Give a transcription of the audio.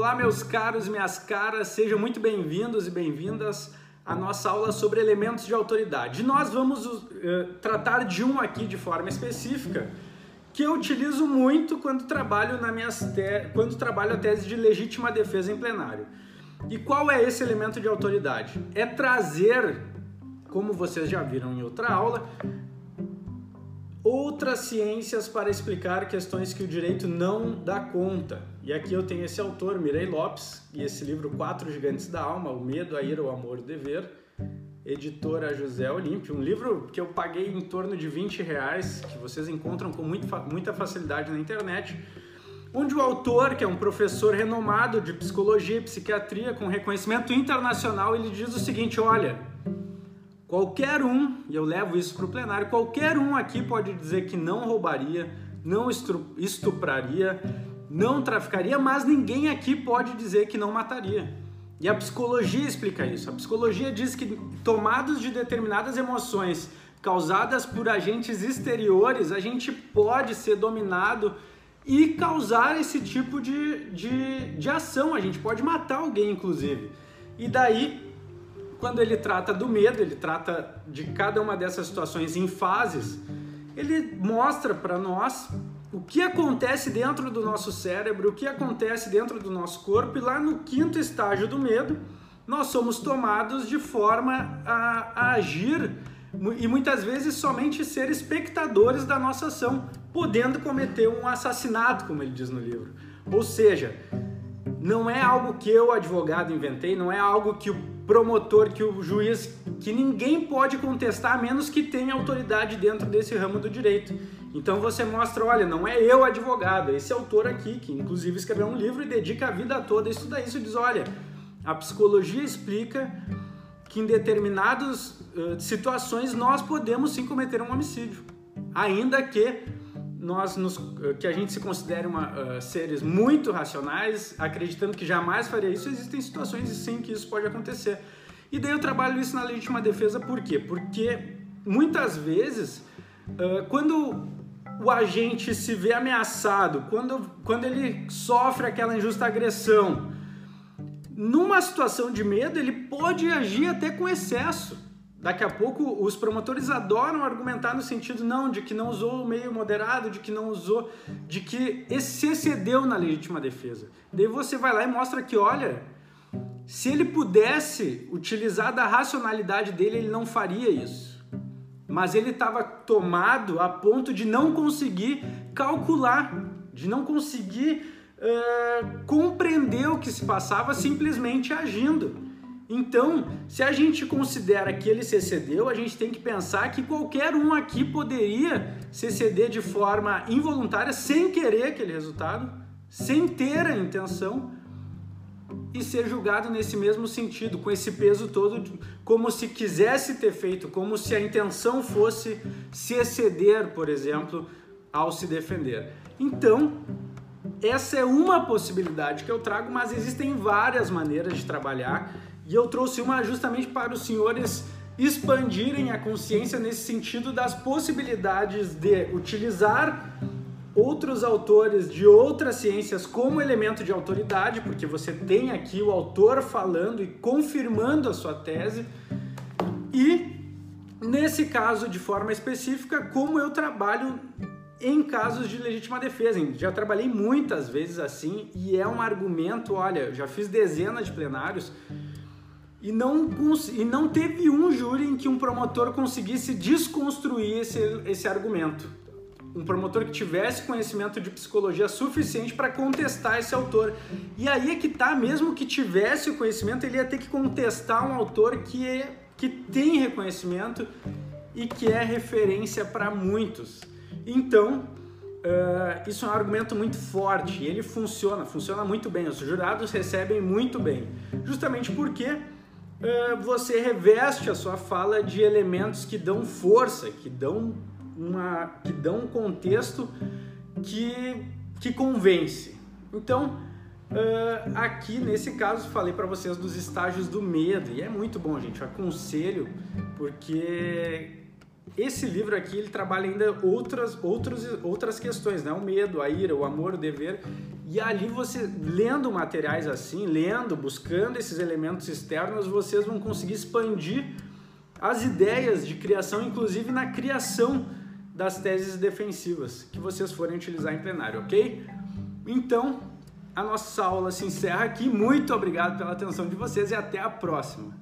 Olá, meus caros e minhas caras, sejam muito bem-vindos e bem-vindas à nossa aula sobre elementos de autoridade. Nós vamos uh, tratar de um aqui de forma específica que eu utilizo muito quando trabalho na minhas te... quando trabalho a tese de legítima defesa em plenário. E qual é esse elemento de autoridade? É trazer, como vocês já viram em outra aula, outras ciências para explicar questões que o direito não dá conta. E aqui eu tenho esse autor, Mirei Lopes, e esse livro Quatro Gigantes da Alma, O Medo, a Ira, o Amor, o Dever, editora José Olímpio, um livro que eu paguei em torno de 20 reais, que vocês encontram com muita facilidade na internet, onde o autor, que é um professor renomado de psicologia e psiquiatria com reconhecimento internacional, ele diz o seguinte, olha, qualquer um, e eu levo isso para o plenário, qualquer um aqui pode dizer que não roubaria, não estupraria, não traficaria, mas ninguém aqui pode dizer que não mataria. E a psicologia explica isso. A psicologia diz que tomados de determinadas emoções causadas por agentes exteriores, a gente pode ser dominado e causar esse tipo de, de, de ação. A gente pode matar alguém, inclusive. E daí, quando ele trata do medo, ele trata de cada uma dessas situações em fases, ele mostra para nós o que acontece dentro do nosso cérebro, o que acontece dentro do nosso corpo, e lá no quinto estágio do medo, nós somos tomados de forma a, a agir e muitas vezes somente ser espectadores da nossa ação, podendo cometer um assassinato, como ele diz no livro. Ou seja, não é algo que eu, advogado, inventei, não é algo que o promotor, que o juiz, que ninguém pode contestar a menos que tenha autoridade dentro desse ramo do direito. Então você mostra, olha, não é eu advogado, é esse autor aqui, que inclusive escreveu um livro e dedica a vida toda a estudar isso, diz, olha, a psicologia explica que em determinadas uh, situações nós podemos sim cometer um homicídio, ainda que nós nos, que a gente se considere uma, uh, seres muito racionais, acreditando que jamais faria isso, existem situações sim que isso pode acontecer. E daí eu trabalho isso na legítima defesa por quê? Porque muitas vezes, uh, quando o agente se vê ameaçado, quando, quando ele sofre aquela injusta agressão, numa situação de medo, ele pode agir até com excesso. Daqui a pouco os promotores adoram argumentar no sentido não de que não usou o meio moderado, de que não usou, de que se excedeu na legítima defesa. Daí você vai lá e mostra que, olha, se ele pudesse utilizar da racionalidade dele, ele não faria isso mas ele estava tomado a ponto de não conseguir calcular, de não conseguir uh, compreender o que se passava simplesmente agindo. Então, se a gente considera que ele se excedeu, a gente tem que pensar que qualquer um aqui poderia se exceder de forma involuntária, sem querer aquele resultado, sem ter a intenção, e ser julgado nesse mesmo sentido, com esse peso todo, como se quisesse ter feito, como se a intenção fosse se exceder, por exemplo, ao se defender. Então, essa é uma possibilidade que eu trago, mas existem várias maneiras de trabalhar e eu trouxe uma justamente para os senhores expandirem a consciência nesse sentido das possibilidades de utilizar outros autores de outras ciências como elemento de autoridade, porque você tem aqui o autor falando e confirmando a sua tese, e nesse caso de forma específica, como eu trabalho em casos de legítima defesa. Já trabalhei muitas vezes assim e é um argumento, olha, já fiz dezenas de plenários e não, e não teve um júri em que um promotor conseguisse desconstruir esse, esse argumento um promotor que tivesse conhecimento de psicologia suficiente para contestar esse autor. E aí é que tá, mesmo que tivesse o conhecimento, ele ia ter que contestar um autor que, é, que tem reconhecimento e que é referência para muitos. Então, uh, isso é um argumento muito forte e ele funciona, funciona muito bem. Os jurados recebem muito bem, justamente porque você reveste a sua fala de elementos que dão força, que dão uma que dão um contexto que, que convence. Então, uh, aqui nesse caso, falei para vocês dos estágios do medo e é muito bom, gente. Eu aconselho porque esse livro aqui ele trabalha ainda outras, outras, outras questões, né? O medo, a ira, o amor, o dever. E ali você, lendo materiais assim, lendo, buscando esses elementos externos, vocês vão conseguir expandir as ideias de criação, inclusive na criação das teses defensivas que vocês forem utilizar em plenário, ok? Então, a nossa aula se encerra aqui. Muito obrigado pela atenção de vocês e até a próxima.